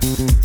I'm gonna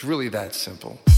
It's really that simple.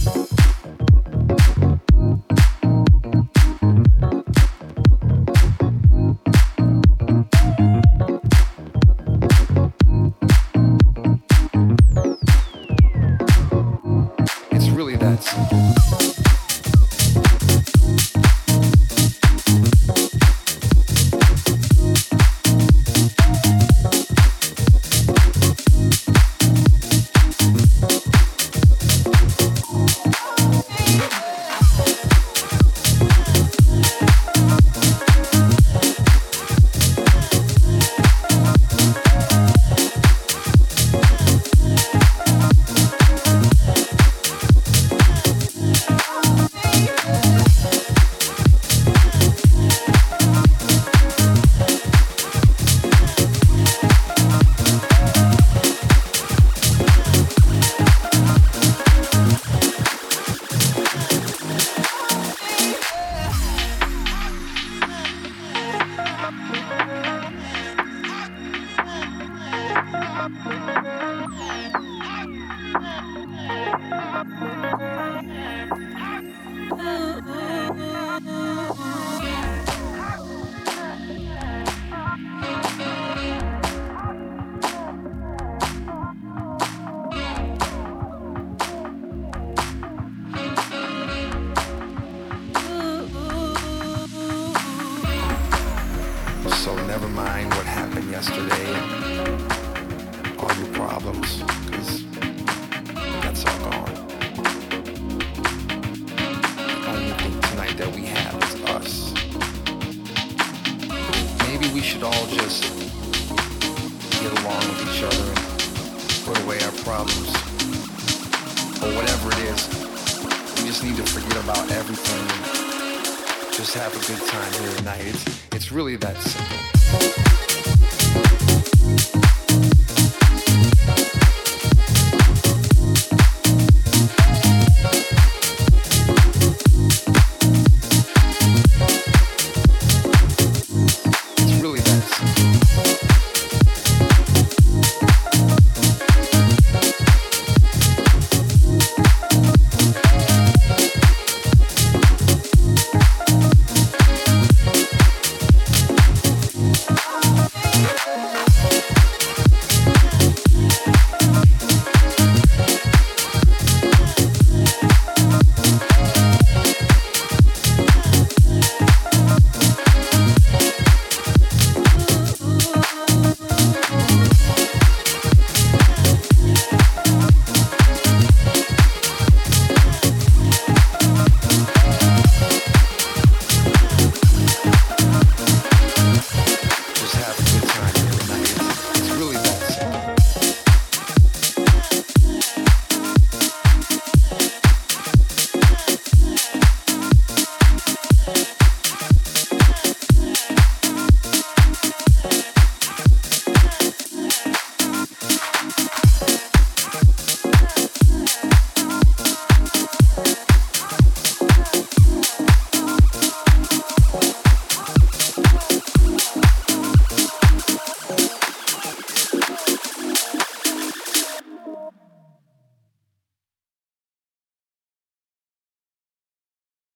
just have a good time here tonight. It's, it's really that simple.